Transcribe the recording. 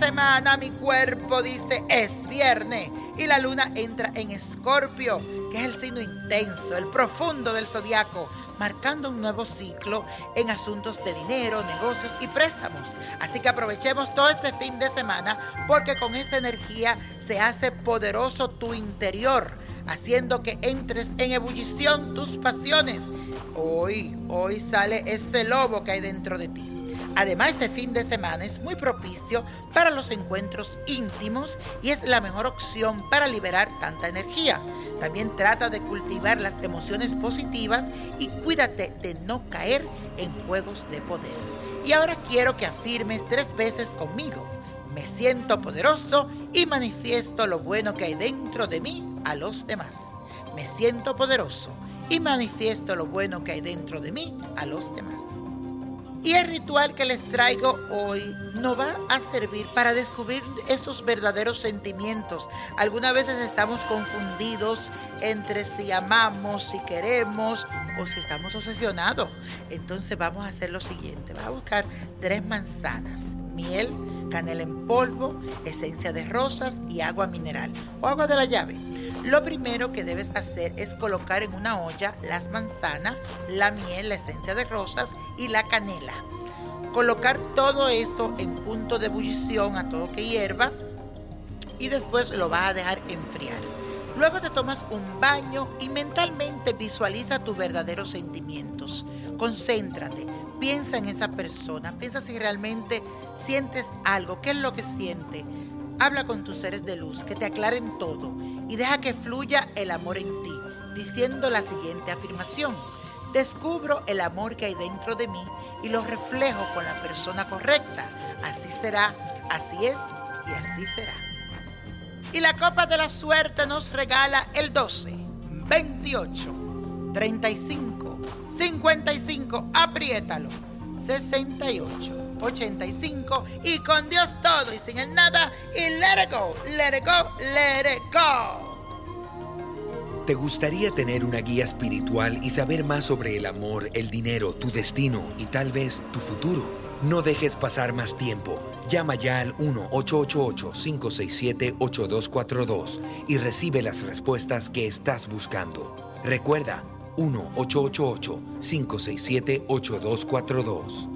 semana mi cuerpo dice es viernes y la luna entra en Escorpio, que es el signo intenso, el profundo del zodiaco, marcando un nuevo ciclo en asuntos de dinero, negocios y préstamos. Así que aprovechemos todo este fin de semana porque con esta energía se hace poderoso tu interior, haciendo que entres en ebullición tus pasiones. Hoy, hoy sale ese lobo que hay dentro de ti. Además, este fin de semana es muy propicio para los encuentros íntimos y es la mejor opción para liberar tanta energía. También trata de cultivar las emociones positivas y cuídate de no caer en juegos de poder. Y ahora quiero que afirmes tres veces conmigo. Me siento poderoso y manifiesto lo bueno que hay dentro de mí a los demás. Me siento poderoso y manifiesto lo bueno que hay dentro de mí a los demás. Y el ritual que les traigo hoy nos va a servir para descubrir esos verdaderos sentimientos. Algunas veces estamos confundidos entre si amamos, si queremos o si estamos obsesionados. Entonces vamos a hacer lo siguiente. Vamos a buscar tres manzanas, miel, canela en polvo, esencia de rosas y agua mineral o agua de la llave. Lo primero que debes hacer es colocar en una olla las manzanas, la miel, la esencia de rosas y la canela. Colocar todo esto en punto de ebullición a todo que hierva y después lo vas a dejar enfriar. Luego te tomas un baño y mentalmente visualiza tus verdaderos sentimientos. Concéntrate, piensa en esa persona, piensa si realmente sientes algo, qué es lo que siente. Habla con tus seres de luz, que te aclaren todo y deja que fluya el amor en ti, diciendo la siguiente afirmación. Descubro el amor que hay dentro de mí y lo reflejo con la persona correcta. Así será, así es y así será. Y la copa de la suerte nos regala el 12, 28, 35, 55, apriétalo, 68. 85 y con Dios todo y sin el nada y let it go, let it go, let it go. ¿Te gustaría tener una guía espiritual y saber más sobre el amor, el dinero, tu destino y tal vez tu futuro? No dejes pasar más tiempo. Llama ya al 1-888-567-8242 y recibe las respuestas que estás buscando. Recuerda, 1-888-567-8242.